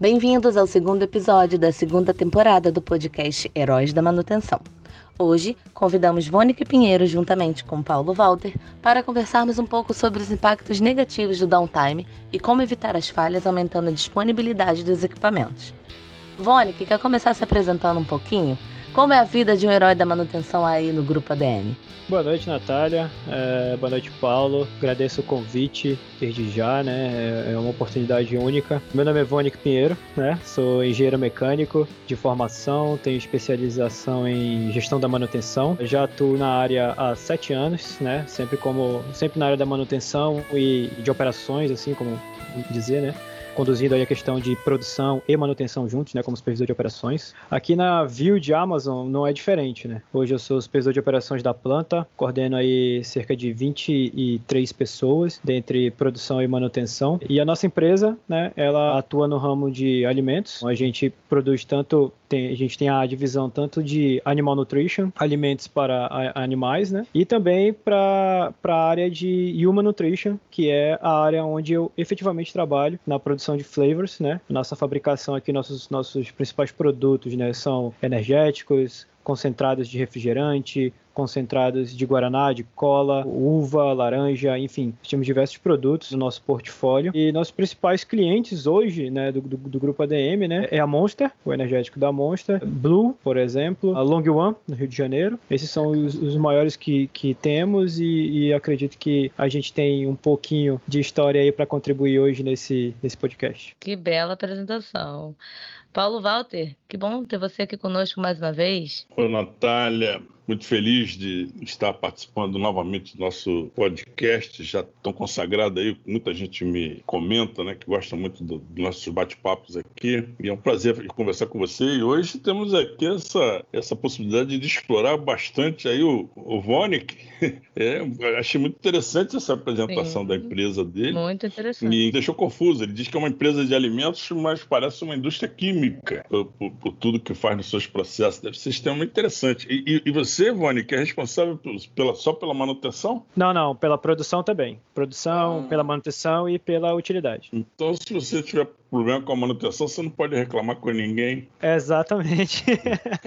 Bem-vindos ao segundo episódio da segunda temporada do podcast Heróis da Manutenção. Hoje, convidamos Vônica Pinheiro juntamente com Paulo Walter para conversarmos um pouco sobre os impactos negativos do downtime e como evitar as falhas aumentando a disponibilidade dos equipamentos. Vônica, quer começar se apresentando um pouquinho? Como é a vida de um herói da manutenção aí no Grupo ADM? Boa noite, Natália. É, boa noite, Paulo. Agradeço o convite desde já, né? É, é uma oportunidade única. Meu nome é Vônico Pinheiro, né? Sou engenheiro mecânico de formação, tenho especialização em gestão da manutenção. Já atuo na área há sete anos, né? Sempre como, sempre na área da manutenção e de operações, assim como dizer, né? Conduzindo aí a questão de produção e manutenção juntos, né, como supervisor de operações. Aqui na View de Amazon não é diferente, né? Hoje eu sou supervisor de operações da planta, coordeno aí cerca de 23 pessoas, dentre produção e manutenção. E a nossa empresa, né, ela atua no ramo de alimentos. A gente produz tanto tem, a gente tem a divisão tanto de animal nutrition, alimentos para a, animais, né? E também para a área de human nutrition, que é a área onde eu efetivamente trabalho na produção de flavors, né? Nossa fabricação aqui, nossos, nossos principais produtos, né? São energéticos, concentrados de refrigerante, concentrados de guaraná, de cola, uva, laranja, enfim, temos diversos produtos no nosso portfólio. E nossos principais clientes hoje, né, do, do, do, grupo ADM, né, é a Monster, o energético da Monster, Blue, por exemplo, a Long One, no Rio de Janeiro. Esses são os, os maiores que, que temos e, e, acredito que a gente tem um pouquinho de história aí para contribuir hoje nesse, nesse podcast. Que bela apresentação. Paulo Walter, que bom ter você aqui conosco mais uma vez. Oi, Natália muito feliz de estar participando novamente do nosso podcast, já tão consagrado aí, muita gente me comenta, né, que gosta muito dos do nossos bate-papos aqui, e é um prazer conversar com você, e hoje temos aqui essa, essa possibilidade de explorar bastante aí o, o Vonik, é, achei muito interessante essa apresentação Sim, da empresa dele. Muito interessante. Me deixou confuso, ele diz que é uma empresa de alimentos, mas parece uma indústria química, por, por, por tudo que faz nos seus processos, deve ser extremamente interessante. E, e, e você você, Vone, que é responsável pela, só pela manutenção? Não, não, pela produção também. Produção, ah. pela manutenção e pela utilidade. Então, se você tiver problema com a manutenção, você não pode reclamar com ninguém. Exatamente.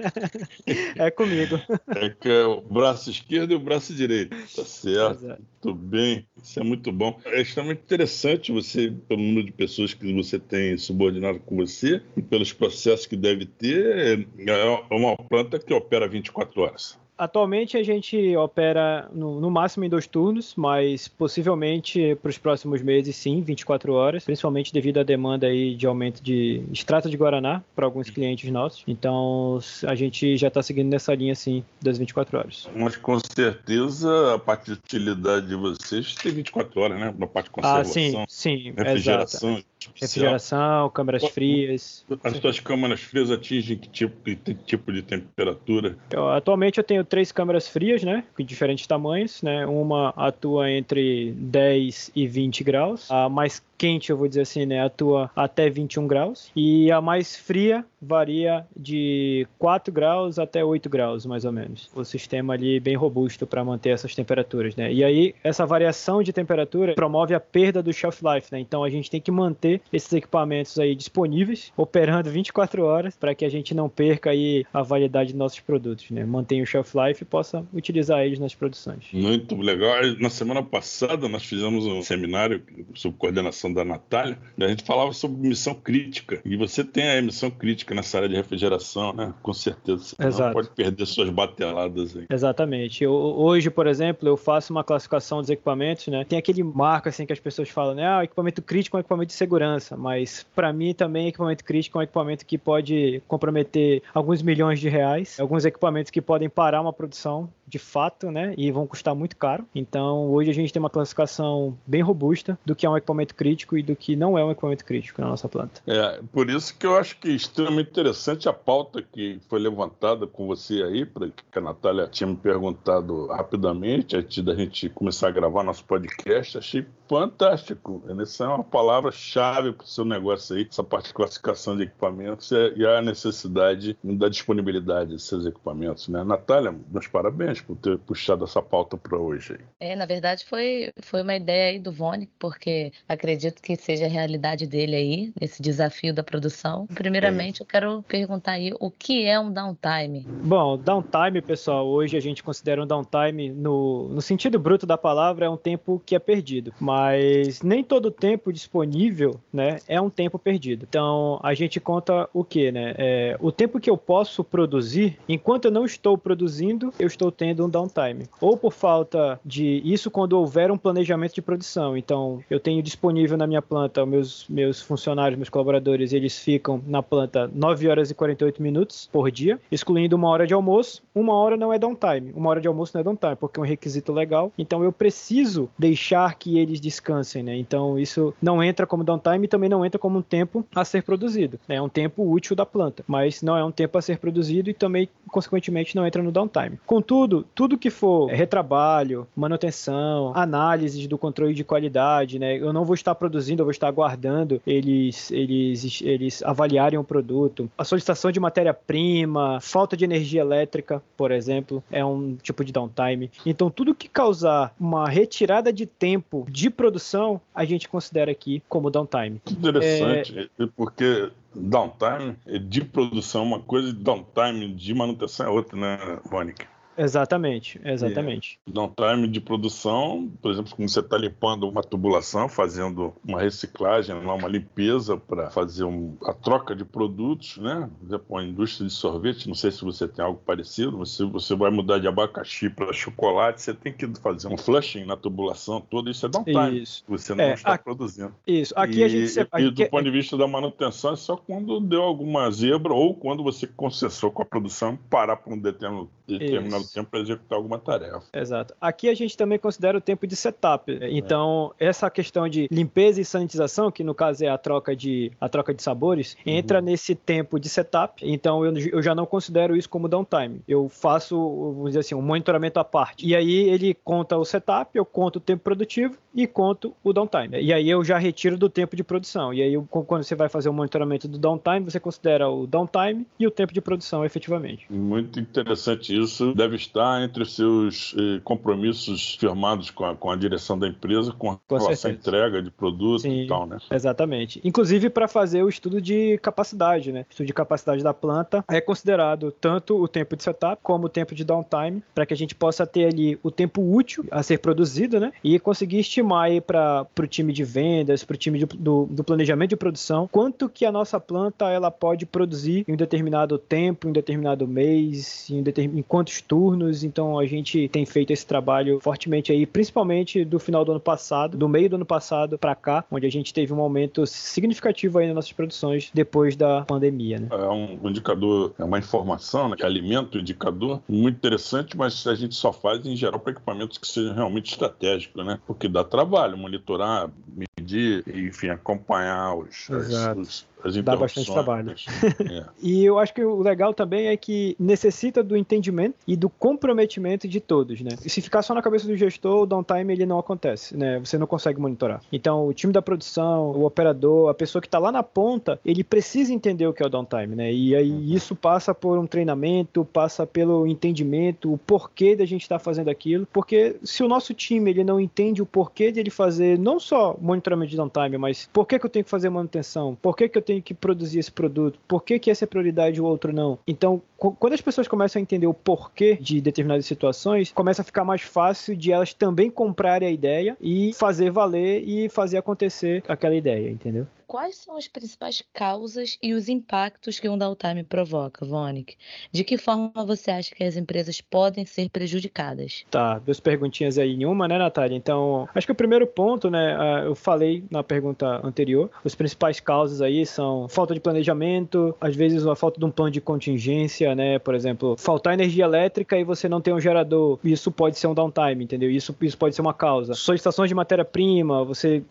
é comigo. É que é o braço esquerdo e o braço direito. Tá certo. Exato. Muito bem. Isso é muito bom. É extremamente interessante você, pelo número de pessoas que você tem subordinado com você e pelos processos que deve ter. É uma planta que opera 24 horas. Atualmente a gente opera no, no, máximo em dois turnos, mas possivelmente para os próximos meses sim, 24 horas, principalmente devido à demanda aí de aumento de extrato de guaraná para alguns clientes nossos. Então a gente já está seguindo nessa linha sim das 24 horas. Mas com certeza a parte de utilidade de vocês tem 24 horas, né? Na parte de conservação, ah, sim, sim, refrigeração, exato. Refrigeração, câmaras frias. As suas câmaras frias atingem que tipo, que tipo de temperatura? Eu, atualmente eu tenho três câmeras frias, né? De diferentes tamanhos, né? Uma atua entre 10 e 20 graus. A mais quente, eu vou dizer assim, né, atua até 21 graus e a mais fria varia de 4 graus até 8 graus, mais ou menos. O sistema ali bem robusto para manter essas temperaturas, né? E aí essa variação de temperatura promove a perda do shelf life, né? Então a gente tem que manter esses equipamentos aí disponíveis, operando 24 horas para que a gente não perca aí a validade dos nossos produtos, né? Mantenha o shelf life e possa utilizar eles nas produções. Muito legal. Na semana passada nós fizemos um seminário sob coordenação da Natália, a gente falava sobre missão crítica. E você tem a missão crítica nessa área de refrigeração, né? Com certeza. Você Exato. não pode perder suas bateladas aí. Exatamente. Eu, hoje, por exemplo, eu faço uma classificação dos equipamentos, né? Tem aquele marco assim que as pessoas falam, né? Ah, equipamento crítico é um equipamento de segurança. Mas para mim também equipamento crítico é um equipamento que pode comprometer alguns milhões de reais. Alguns equipamentos que podem parar uma produção de fato, né? E vão custar muito caro. Então, hoje a gente tem uma classificação bem robusta do que é um equipamento crítico e do que não é um equipamento crítico na nossa planta. É, por isso que eu acho que é extremamente interessante a pauta que foi levantada com você aí, que a Natália tinha me perguntado rapidamente, antes da gente começar a gravar nosso podcast. Achei fantástico. Essa é uma palavra-chave para o seu negócio aí, essa parte de classificação de equipamentos e a necessidade da disponibilidade desses equipamentos. Né? Natália, meus parabéns por ter puxado essa pauta para hoje. É, na verdade foi, foi uma ideia aí do Vone, porque acredito que seja a realidade dele aí, esse desafio da produção. Primeiramente, é. eu quero perguntar aí o que é um downtime? Bom, downtime, pessoal, hoje a gente considera um downtime no, no sentido bruto da palavra, é um tempo que é perdido. Mas nem todo tempo disponível, né, é um tempo perdido. Então, a gente conta o que, né? É, o tempo que eu posso produzir, enquanto eu não estou produzindo, eu estou tendo um downtime. Ou por falta de isso quando houver um planejamento de produção. Então, eu tenho disponível na minha planta, meus, meus funcionários, meus colaboradores, eles ficam na planta 9 horas e 48 minutos por dia, excluindo uma hora de almoço. Uma hora não é downtime. Uma hora de almoço não é downtime, porque é um requisito legal. Então, eu preciso deixar que eles descansem, né? Então, isso não entra como downtime e também não entra como um tempo a ser produzido. Né? É um tempo útil da planta, mas não é um tempo a ser produzido e também, consequentemente, não entra no downtime. Contudo, tudo que for retrabalho, manutenção, análise do controle de qualidade, né? Eu não vou estar produzindo, eu vou estar aguardando eles, eles, eles avaliarem o produto. A solicitação de matéria-prima, falta de energia elétrica, por exemplo, é um tipo de downtime. Então, tudo que causar uma retirada de tempo de produção, a gente considera aqui como downtime. Interessante, é... porque downtime de produção é uma coisa e downtime de manutenção é outra, né, Mônica? Exatamente, exatamente. É. Downtime de produção, por exemplo, como você está limpando uma tubulação, fazendo uma reciclagem, uma limpeza para fazer um, a troca de produtos, né? Por exemplo, a indústria de sorvete, não sei se você tem algo parecido, mas se você vai mudar de abacaxi para chocolate, você tem que fazer um flushing na tubulação toda, isso é downtime. Isso. Você não é, está produzindo. Isso. Aqui e, a gente. E, do ponto de vista da manutenção, é só quando deu alguma zebra ou quando você concessou com a produção parar por um determinado, determinado ao tempo para executar alguma tarefa. Exato. Aqui a gente também considera o tempo de setup. Então, é. essa questão de limpeza e sanitização, que no caso é a troca de, a troca de sabores, uhum. entra nesse tempo de setup. Então, eu, eu já não considero isso como downtime. Eu faço, vamos dizer assim, um monitoramento à parte. E aí ele conta o setup, eu conto o tempo produtivo e conto o downtime. E aí eu já retiro do tempo de produção. E aí, quando você vai fazer o monitoramento do downtime, você considera o downtime e o tempo de produção, efetivamente. Muito interessante isso. Deve estar entre os seus eh, compromissos firmados com a, com a direção da empresa com, com relação à entrega de produto Sim, e tal, né? Exatamente. Inclusive para fazer o estudo de capacidade, né? O estudo de capacidade da planta é considerado tanto o tempo de setup como o tempo de downtime, para que a gente possa ter ali o tempo útil a ser produzido, né? E conseguir estimar aí para o time de vendas, para o time de, do, do planejamento de produção, quanto que a nossa planta ela pode produzir em um determinado tempo, em um determinado mês, em, determin, em quantos turnos. Então a gente tem feito esse trabalho fortemente aí, principalmente do final do ano passado, do meio do ano passado para cá, onde a gente teve um aumento significativo aí nas nossas produções depois da pandemia. Né? É um indicador, é uma informação, né, que alimenta o indicador, muito interessante, mas a gente só faz em geral para equipamentos que sejam realmente estratégicos, né? Porque dá trabalho, monitorar, medir, enfim, acompanhar os, os, as Dá bastante trabalho. É. e eu acho que o legal também é que necessita do entendimento e do comprometimento de todos, né? E se ficar só na cabeça do gestor, o downtime ele não acontece, né? Você não consegue monitorar. Então, o time da produção, o operador, a pessoa que está lá na ponta, ele precisa entender o que é o downtime, né? E aí uhum. isso passa por um treinamento, passa pelo entendimento, o porquê da gente estar tá fazendo aquilo, porque se o nosso time ele não entende o porquê de ele fazer não só monitoramento de downtime, mas por que, que eu tenho que fazer manutenção, por que, que eu tenho tenho que produzir esse produto? Por que, que essa é prioridade e o outro não? Então, quando as pessoas começam a entender o porquê de determinadas situações, começa a ficar mais fácil de elas também comprarem a ideia e fazer valer e fazer acontecer aquela ideia, entendeu? quais são as principais causas e os impactos que um downtime provoca, Vonic? De que forma você acha que as empresas podem ser prejudicadas? Tá, duas perguntinhas aí em uma, né, Natália? Então, acho que o primeiro ponto, né, eu falei na pergunta anterior, os principais causas aí são falta de planejamento, às vezes a falta de um plano de contingência, né, por exemplo, faltar energia elétrica e você não tem um gerador, isso pode ser um downtime, entendeu? Isso, isso pode ser uma causa. Solicitações de matéria-prima, você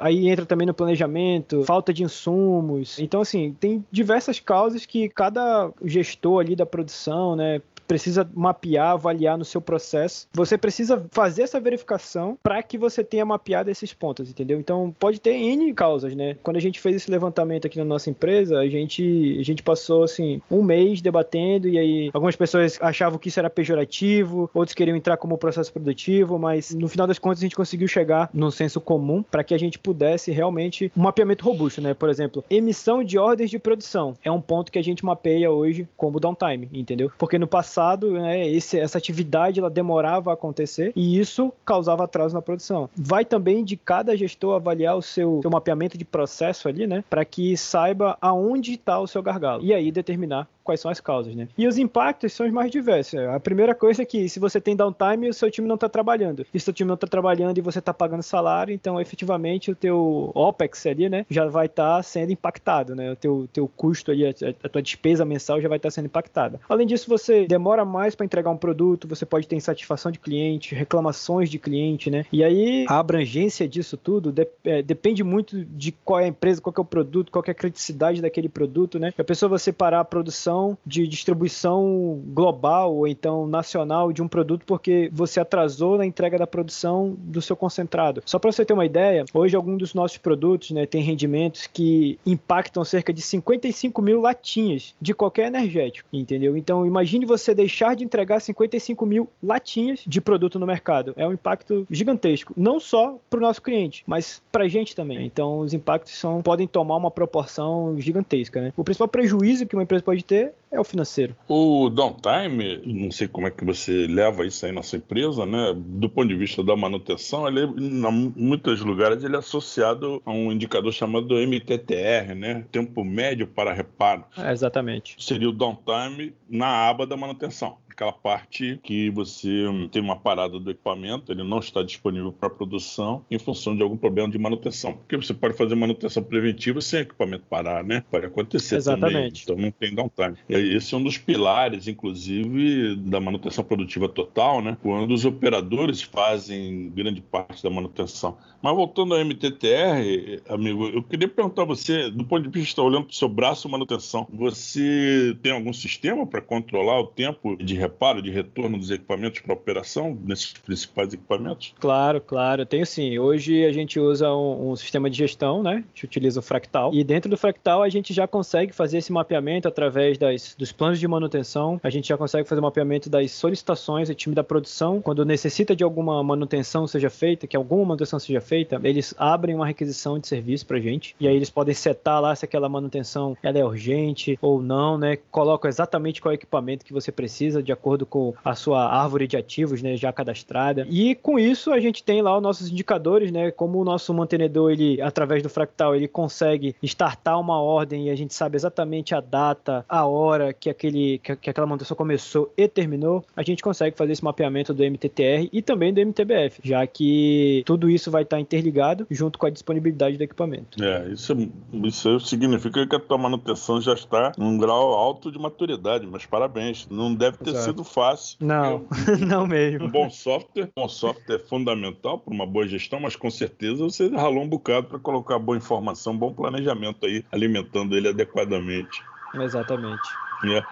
aí entra também no planejamento, falta de insumos. Então, assim, tem diversas causas que cada gestor ali da produção, né, precisa mapear, avaliar no seu processo. Você precisa fazer essa verificação para que você tenha mapeado esses pontos, entendeu? Então pode ter N causas, né? Quando a gente fez esse levantamento aqui na nossa empresa, a gente, a gente passou assim um mês debatendo e aí algumas pessoas achavam que isso era pejorativo, outros queriam entrar como processo produtivo, mas no final das contas a gente conseguiu chegar num senso comum para que a gente pudesse realmente um mapeamento robusto, né? Por exemplo, emissão de ordens de produção é um ponto que a gente mapeia hoje como downtime, entendeu? Porque no passado, né, esse, essa atividade ela demorava a acontecer e isso causava atraso na produção. Vai também de cada gestor avaliar o seu, seu mapeamento de processo ali, né, para que saiba aonde está o seu gargalo e aí determinar quais são as causas, né? E os impactos são os mais diversos. A primeira coisa é que se você tem downtime, o seu time não está trabalhando. E se o seu time não está trabalhando e você está pagando salário, então efetivamente o teu OPEX ali, né, já vai estar tá sendo impactado, né? O teu, teu custo ali, a, a tua despesa mensal já vai estar tá sendo impactada. Além disso, você demora mais para entregar um produto, você pode ter insatisfação de cliente, reclamações de cliente, né? E aí a abrangência disso tudo de, é, depende muito de qual é a empresa, qual é o produto, qual é a criticidade daquele produto, né? A pessoa você parar a produção de distribuição global ou então nacional de um produto porque você atrasou na entrega da produção do seu concentrado. Só para você ter uma ideia, hoje alguns dos nossos produtos né, rendimentos que impactam cerca de 55 mil latinhas de qualquer energético, entendeu? Então imagine você deixar de entregar 55 mil latinhas de produto no mercado. É um impacto gigantesco, não só para o nosso cliente, mas para a gente também. Então os impactos são, podem tomar uma proporção gigantesca. Né? O principal prejuízo que uma empresa pode ter Şimdi é o financeiro. O downtime, não sei como é que você leva isso aí na sua empresa, né? Do ponto de vista da manutenção, ele, em muitos lugares ele é associado a um indicador chamado MTTR, né? Tempo médio para reparo. É, exatamente. Seria o downtime na aba da manutenção aquela parte que você tem uma parada do equipamento, ele não está disponível para produção em função de algum problema de manutenção. Porque você pode fazer manutenção preventiva sem equipamento parar, né? Pode acontecer Exatamente. também. Então não tem downtime. Esse é um dos pilares, inclusive, da manutenção produtiva total, né? Quando os operadores fazem grande parte da manutenção. Mas voltando ao MTTR, amigo, eu queria perguntar a você, do ponto de vista olhando para o seu braço manutenção, você tem algum sistema para controlar o tempo de reparo, de retorno dos equipamentos para operação nesses principais equipamentos? Claro, claro, tenho sim. Hoje a gente usa um, um, sistema de gestão, né? A gente utiliza o Fractal. E dentro do Fractal a gente já consegue fazer esse mapeamento através das, dos planos de manutenção. A gente já consegue fazer o mapeamento das solicitações do time da produção. Quando necessita de alguma manutenção seja feita, que alguma manutenção seja feita, eles abrem uma requisição de serviço para gente. E aí eles podem setar lá se aquela manutenção ela é urgente ou não, né? Colocam exatamente qual equipamento que você precisa de acordo com a sua árvore de ativos, né, já cadastrada. E com isso a gente tem lá os nossos indicadores, né, como o nosso mantenedor, ele através do fractal, ele consegue startar uma ordem e a gente sabe exatamente a data, a hora que aquele que, que aquela manutenção começou e terminou, a gente consegue fazer esse mapeamento do MTTR e também do MTBF, já que tudo isso vai estar interligado junto com a disponibilidade do equipamento. É, isso, isso significa que a tua manutenção já está num grau alto de maturidade, mas parabéns, não deve ter Exato. sido fácil. Não, não mesmo. Um bom software, um bom software é fundamental para uma boa gestão, mas com certeza você ralou um bocado para colocar boa informação, bom planejamento aí, alimentando ele adequadamente. Exatamente. É.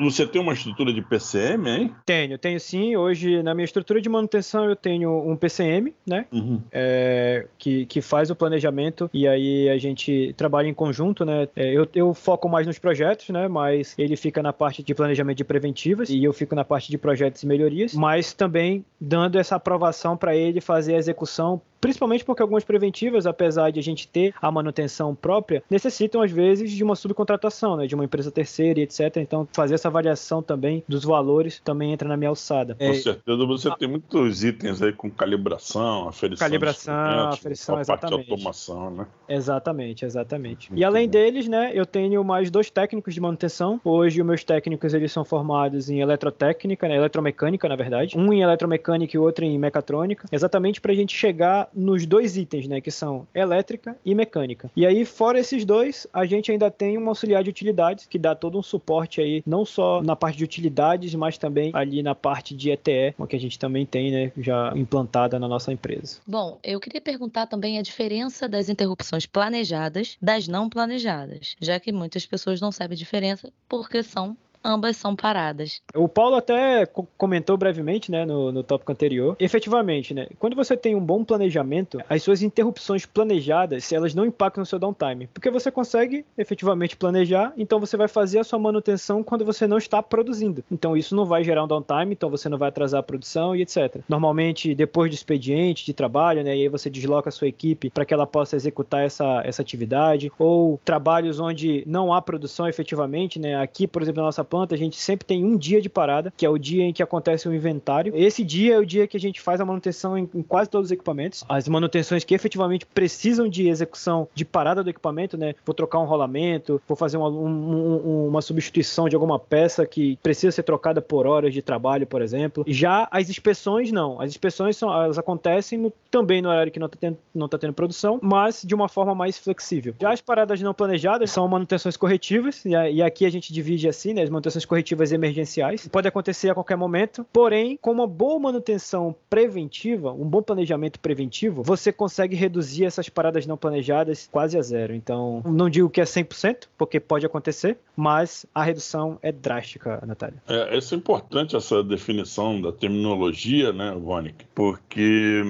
Você tem uma estrutura de PCM, hein? Tenho, tenho sim. Hoje, na minha estrutura de manutenção, eu tenho um PCM, né? Uhum. É, que, que faz o planejamento e aí a gente trabalha em conjunto, né? É, eu, eu foco mais nos projetos, né? Mas ele fica na parte de planejamento de preventivas e eu fico na parte de projetos e melhorias, mas também dando essa aprovação para ele fazer a execução principalmente porque algumas preventivas, apesar de a gente ter a manutenção própria, necessitam às vezes de uma subcontratação, né, de uma empresa terceira e etc. Então, fazer essa avaliação também dos valores também entra na minha alçada. Com é... certeza você tem muitos itens aí com calibração, aferição, calibração, aferição, a exatamente. parte de automação, né? Exatamente, exatamente. Muito e além bom. deles, né, eu tenho mais dois técnicos de manutenção. Hoje os meus técnicos eles são formados em eletrotécnica, né, eletromecânica, na verdade. Um em eletromecânica e outro em mecatrônica, exatamente para a gente chegar nos dois itens, né, que são elétrica e mecânica. E aí, fora esses dois, a gente ainda tem um auxiliar de utilidades que dá todo um suporte aí, não só na parte de utilidades, mas também ali na parte de ETE, que a gente também tem, né, já implantada na nossa empresa. Bom, eu queria perguntar também a diferença das interrupções planejadas das não planejadas, já que muitas pessoas não sabem a diferença porque são ambas são paradas. O Paulo até comentou brevemente, né, no, no tópico anterior. Efetivamente, né, quando você tem um bom planejamento, as suas interrupções planejadas, elas não impactam no seu downtime, porque você consegue efetivamente planejar, então você vai fazer a sua manutenção quando você não está produzindo. Então isso não vai gerar um downtime, então você não vai atrasar a produção e etc. Normalmente, depois do expediente de trabalho, né, e aí você desloca a sua equipe para que ela possa executar essa, essa atividade, ou trabalhos onde não há produção efetivamente, né, aqui, por exemplo, na nossa a gente sempre tem um dia de parada, que é o dia em que acontece o inventário. Esse dia é o dia que a gente faz a manutenção em, em quase todos os equipamentos. As manutenções que efetivamente precisam de execução de parada do equipamento, né, vou trocar um rolamento, vou fazer uma, um, uma substituição de alguma peça que precisa ser trocada por horas de trabalho, por exemplo. Já as inspeções, não. As inspeções são, elas acontecem no, também no horário que não está tendo, não tá tendo produção, mas de uma forma mais flexível. Já as paradas não planejadas são manutenções corretivas, e, e aqui a gente divide assim, né, as manutenções corretivas emergenciais. Pode acontecer a qualquer momento, porém, com uma boa manutenção preventiva, um bom planejamento preventivo, você consegue reduzir essas paradas não planejadas quase a zero. Então, não digo que é 100%, porque pode acontecer, mas a redução é drástica, Natália. É, isso é importante, essa definição da terminologia, né, Vonic? Porque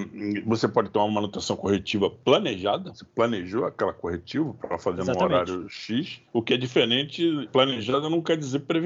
você pode ter uma manutenção corretiva planejada, você planejou aquela corretiva para fazer Exatamente. no horário X, o que é diferente, planejada não quer dizer preventiva,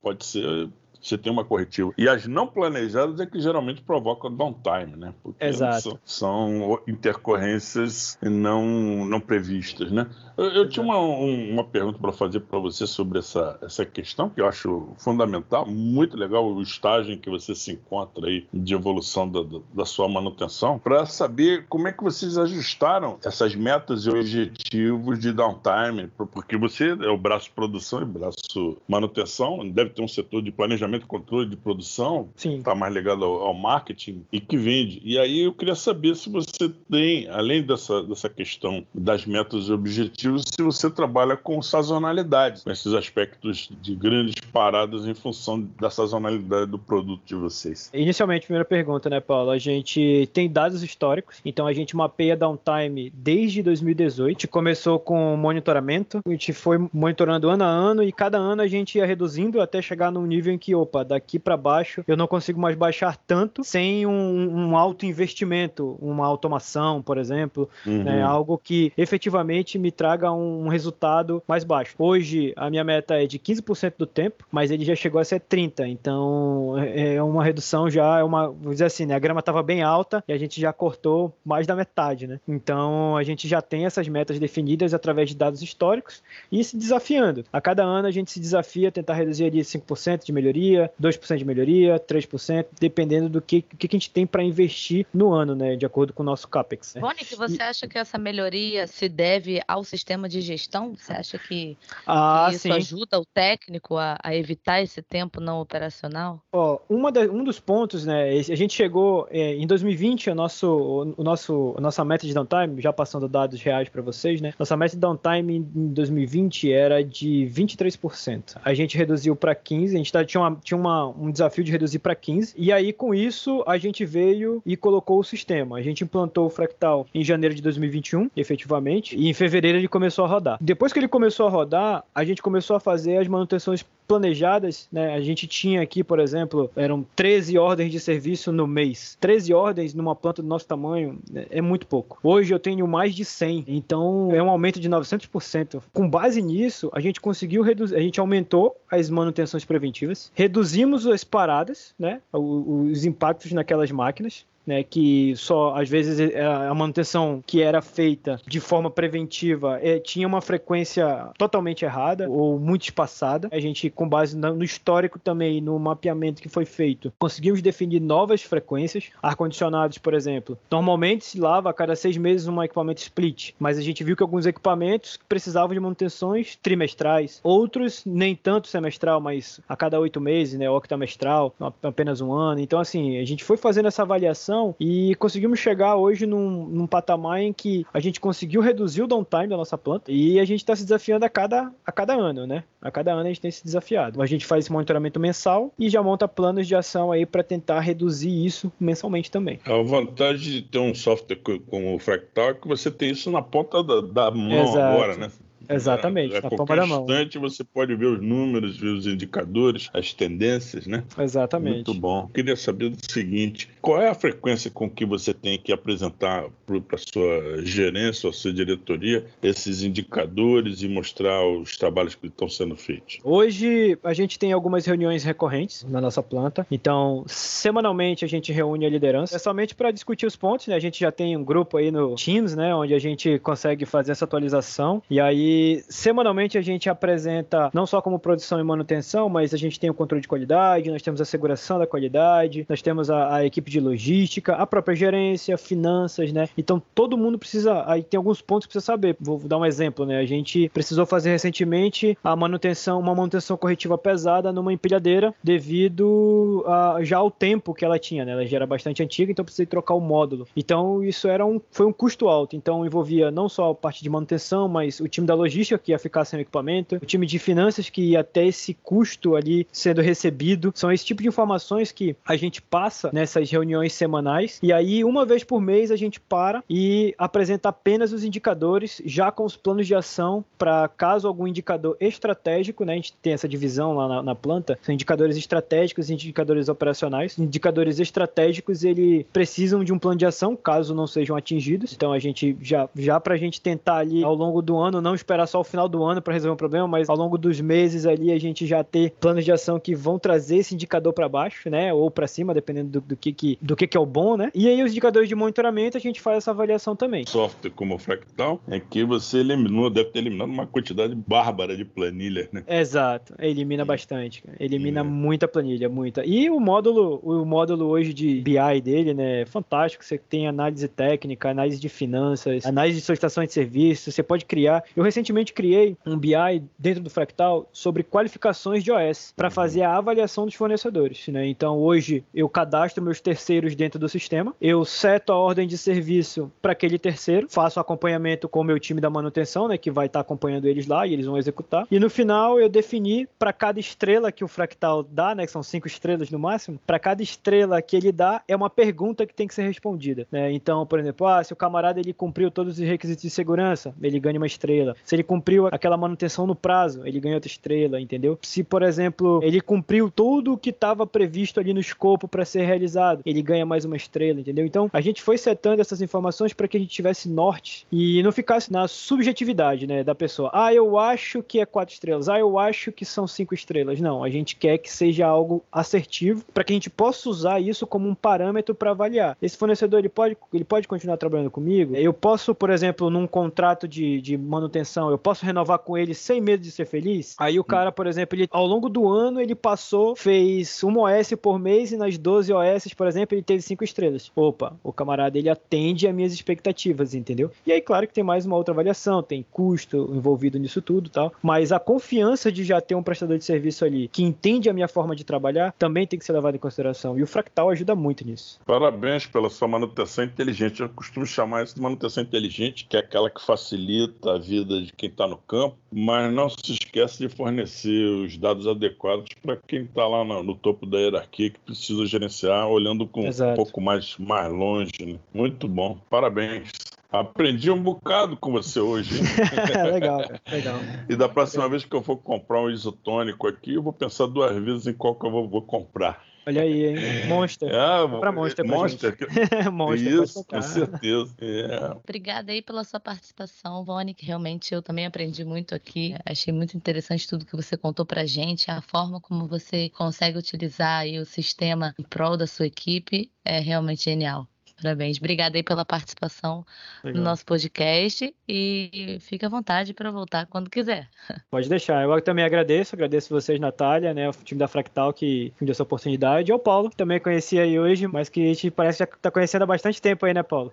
pode ser você tem uma corretiva. E as não planejadas é que geralmente provocam downtime, né? Porque Exato. São, são, intercorrências não, não previstas, né? Eu, eu tinha uma, um, uma pergunta para fazer para você sobre essa, essa questão, que eu acho fundamental, muito legal o estágio em que você se encontra aí de evolução da, da sua manutenção, para saber como é que vocês ajustaram essas metas e objetivos de downtime, porque você é o braço produção e braço manutenção, deve ter um setor de planejamento planejamento, controle de produção, está mais ligado ao, ao, marketing e que vende. E aí eu queria saber se você tem, além dessa, dessa questão das metas e objetivos, se você trabalha com sazonalidade, com esses aspectos de grandes paradas em função da sazonalidade do produto de vocês. Inicialmente, primeira pergunta, né, Paulo? A gente tem dados históricos, então a gente mapeia downtime desde 2018. A gente começou com monitoramento, a gente foi monitorando ano a ano e cada ano a gente ia reduzindo até chegar num nível em que opa, daqui para baixo eu não consigo mais baixar tanto sem um, um alto investimento, uma automação, por exemplo, uhum. né, algo que efetivamente me traga um, resultado mais baixo. Hoje a minha meta é de 15% do tempo, mas ele já chegou a ser 30, então é, é uma redução já, é uma, vou dizer assim, né, a grama estava bem alta e a gente já cortou mais da metade, né? Então a gente já tem essas metas definidas através de dados históricos e se desafiando. A cada ano a gente se desafia a tentar reduzir ali 5% de melhoria melhoria, 2% de melhoria, 3%, dependendo do que, que a gente tem para investir no ano, né? De acordo com o nosso CAPEX. Né? Mônica, você e... acha que essa melhoria se deve ao sistema de gestão? Você acha que, ah, que isso sim. ajuda o técnico a, a, evitar esse tempo não operacional? Ó, uma da, um dos pontos, né? A gente chegou é, em 2020, o nosso, o nosso, a nossa meta de downtime, já passando dados reais para vocês, né? Nossa meta de downtime em 2020 era de 23%. A gente reduziu para 15%, a gente tá, tinha uma tinha uma, um desafio de reduzir para 15. E aí, com isso, a gente veio e colocou o sistema. A gente implantou o Fractal em janeiro de 2021, efetivamente, e em fevereiro ele começou a rodar. Depois que ele começou a rodar, a gente começou a fazer as manutenções planejadas, né? A gente tinha aqui, por exemplo, eram 13 ordens de serviço no mês. 13 ordens numa planta do nosso tamanho né, é muito pouco. Hoje eu tenho mais de 100, então é um aumento de 900%. Com base nisso, a gente conseguiu reduzir, a gente aumentou as manutenções preventivas, reduzimos as paradas, né? Os impactos naquelas máquinas, né, que só às vezes é, a manutenção que era feita de forma preventiva é, tinha uma frequência totalmente errada ou muito espaçada. A gente, com base no histórico também, no mapeamento que foi feito, conseguimos definir novas frequências. Ar-condicionados, por exemplo, normalmente se lava a cada seis meses um equipamento split, mas a gente viu que alguns equipamentos precisavam de manutenções trimestrais, outros nem tanto semestral, mas a cada oito meses, né, octamestral, apenas um ano. Então, assim, a gente foi fazendo essa avaliação e conseguimos chegar hoje num, num patamar em que a gente conseguiu reduzir o downtime da nossa planta e a gente está se desafiando a cada, a cada ano, né? A cada ano a gente tem se desafiado. A gente faz esse monitoramento mensal e já monta planos de ação aí para tentar reduzir isso mensalmente também. A vantagem de ter um software como o Fractal é que você tem isso na ponta da, da mão Exato. agora, né? Exatamente, é, a na palma da mão. instante você pode ver os números, ver os indicadores, as tendências, né? Exatamente. Muito bom. Queria saber do seguinte: qual é a frequência com que você tem que apresentar para a sua gerência ou sua diretoria esses indicadores e mostrar os trabalhos que estão sendo feitos? Hoje a gente tem algumas reuniões recorrentes na nossa planta. Então, semanalmente a gente reúne a liderança, é somente para discutir os pontos, né? A gente já tem um grupo aí no Teams, né, onde a gente consegue fazer essa atualização. E aí, semanalmente a gente apresenta não só como produção e manutenção, mas a gente tem o controle de qualidade, nós temos a seguração da qualidade, nós temos a, a equipe de logística, a própria gerência, finanças, né? Então todo mundo precisa, aí tem alguns pontos que precisa saber. Vou dar um exemplo, né? A gente precisou fazer recentemente a manutenção, uma manutenção corretiva pesada numa empilhadeira devido a, já ao tempo que ela tinha, né? Ela já era bastante antiga, então precisei trocar o módulo. Então isso era um, foi um custo alto. Então envolvia não só a parte de manutenção, mas o time da logística que ia ficar sem equipamento, o time de finanças que ia ter esse custo ali sendo recebido. São esse tipo de informações que a gente passa nessas reuniões semanais. E aí, uma vez por mês, a gente para e apresenta apenas os indicadores, já com os planos de ação para caso algum indicador estratégico, né? A gente tem essa divisão lá na, na planta, são indicadores estratégicos e indicadores operacionais. Indicadores estratégicos, ele precisam de um plano de ação, caso não sejam atingidos. Então a gente já, já para a gente tentar ali ao longo do ano, não esperar só o final do ano para resolver um problema, mas ao longo dos meses ali a gente já ter planos de ação que vão trazer esse indicador para baixo, né? Ou para cima, dependendo do, do, que, que, do que, que é o bom, né? E aí os indicadores de monitoramento a gente faz essa avaliação também. Software como o Fractal é que você eliminou, deve ter eliminado uma quantidade bárbara de planilhas, né? Exato, elimina bastante, cara. elimina é. muita planilha, muita. E o módulo, o módulo hoje de BI dele, né? É fantástico. Você tem análise técnica, análise de finanças, análise de solicitação de serviços. Você pode criar. Eu recentemente criei um BI dentro do Fractal sobre qualificações de OS para fazer a avaliação dos fornecedores. Né? Então hoje eu cadastro meus terceiros dentro do sistema, eu seto a ordem de serviço para aquele terceiro, faço acompanhamento com o meu time da manutenção, né, que vai estar tá acompanhando eles lá e eles vão executar. E no final eu defini para cada estrela que o Fractal dá, né, que são cinco estrelas no máximo, para cada estrela que ele dá é uma pergunta que tem que ser respondida. Né? Então, por exemplo, ah, se o camarada ele cumpriu todos os requisitos de segurança, ele ganha uma estrela. Se ele cumpriu aquela manutenção no prazo, ele ganha outra estrela, entendeu? Se, por exemplo, ele cumpriu tudo o que estava previsto ali no escopo para ser realizado, ele ganha mais uma estrela, entendeu? Então, a gente foi setando essas informações para que a gente tivesse norte e não ficasse na subjetividade, né, da pessoa. Ah, eu acho que é quatro estrelas. Ah, eu acho que são cinco estrelas. Não, a gente quer que seja algo assertivo para que a gente possa usar isso como um parâmetro para avaliar. Esse fornecedor ele pode, ele pode continuar trabalhando comigo? Eu posso, por exemplo, num contrato de, de manutenção, eu posso renovar com ele sem medo de ser feliz? Aí o cara, por exemplo, ele, ao longo do ano ele passou, fez uma OS por mês e nas 12 OS, por exemplo, ele teve cinco estrelas. Opa, o camarada ele atende às minhas expectativas, entendeu? E aí, claro que tem mais uma outra avaliação, tem custo envolvido nisso tudo tal, mas a confiança de já ter um prestador de serviço ali que entende a minha forma de trabalhar também tem que ser levado em consideração. E o Fractal ajuda muito nisso. Parabéns pela sua manutenção inteligente. Eu costumo chamar isso de manutenção inteligente, que é aquela que facilita a vida de quem está no campo, mas não se esquece de fornecer os dados adequados para quem está lá no, no, topo da hierarquia que precisa gerenciar, olhando com Exato. um pouco mais, mais longe. Né? Muito bom. Parabéns. Aprendi um bocado com você hoje. legal, legal. E da próxima legal. vez que eu for comprar um isotônico aqui, eu vou pensar duas vezes em qual que eu vou, vou comprar. Olha aí, hein? Monster. É, pra Monster pra Monster. Monster Isso, com certeza. É. Obrigada aí pela sua participação, que realmente eu também aprendi muito aqui. Achei muito interessante tudo que você contou pra gente, a forma como você consegue utilizar o sistema em prol da sua equipe é realmente genial. Parabéns. Obrigada aí pela participação Legal. no nosso podcast e fica à vontade para voltar quando quiser. Pode deixar. Eu também agradeço, agradeço vocês, Natália, né, o time da Fractal que me deu essa oportunidade, e ao Paulo, que também conheci aí hoje, mas que a gente parece que já tá conhecendo há bastante tempo aí, né, Paulo?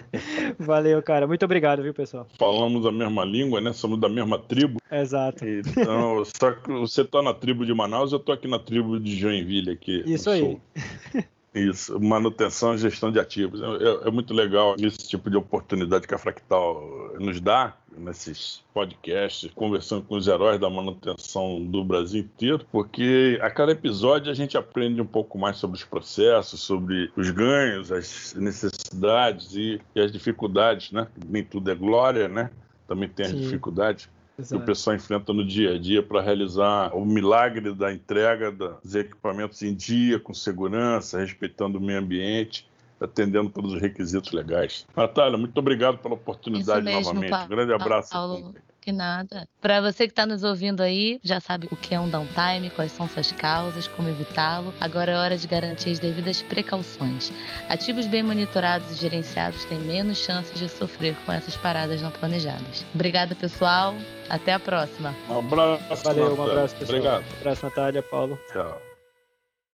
Valeu, cara. Muito obrigado, viu, pessoal? Falamos a mesma língua, né? Somos da mesma tribo. Exato. Então, só que você tá na tribo de Manaus, eu tô aqui na tribo de Joinville aqui. Isso aí. Isso, manutenção e gestão de ativos. É, é, é, muito legal esse tipo de oportunidade que a Fractal nos dá nesses podcasts, conversando com os heróis da manutenção do Brasil inteiro, porque a cada episódio a gente aprende um pouco mais sobre os processos, sobre os ganhos, as necessidades e, e as dificuldades, né? Nem tudo é glória, né? Também tem as Sim. dificuldades. Que o pessoal enfrenta no dia a dia para realizar o milagre da entrega dos equipamentos em dia, com segurança, respeitando o meio ambiente atendendo todos os requisitos legais. Natália, muito obrigado pela oportunidade mesmo, novamente. Paulo. Um grande abraço. Paulo. Que nada. Para você que está nos ouvindo aí, já sabe o que é um downtime, quais são suas causas, como evitá-lo. Agora é hora de garantir as devidas precauções. Ativos bem monitorados e gerenciados têm menos chances de sofrer com essas paradas não planejadas. Obrigada, pessoal. Até a próxima. Um abraço. Valeu, um abraço, pessoal. Obrigado. Um abraço, Natália, Paulo. Tchau.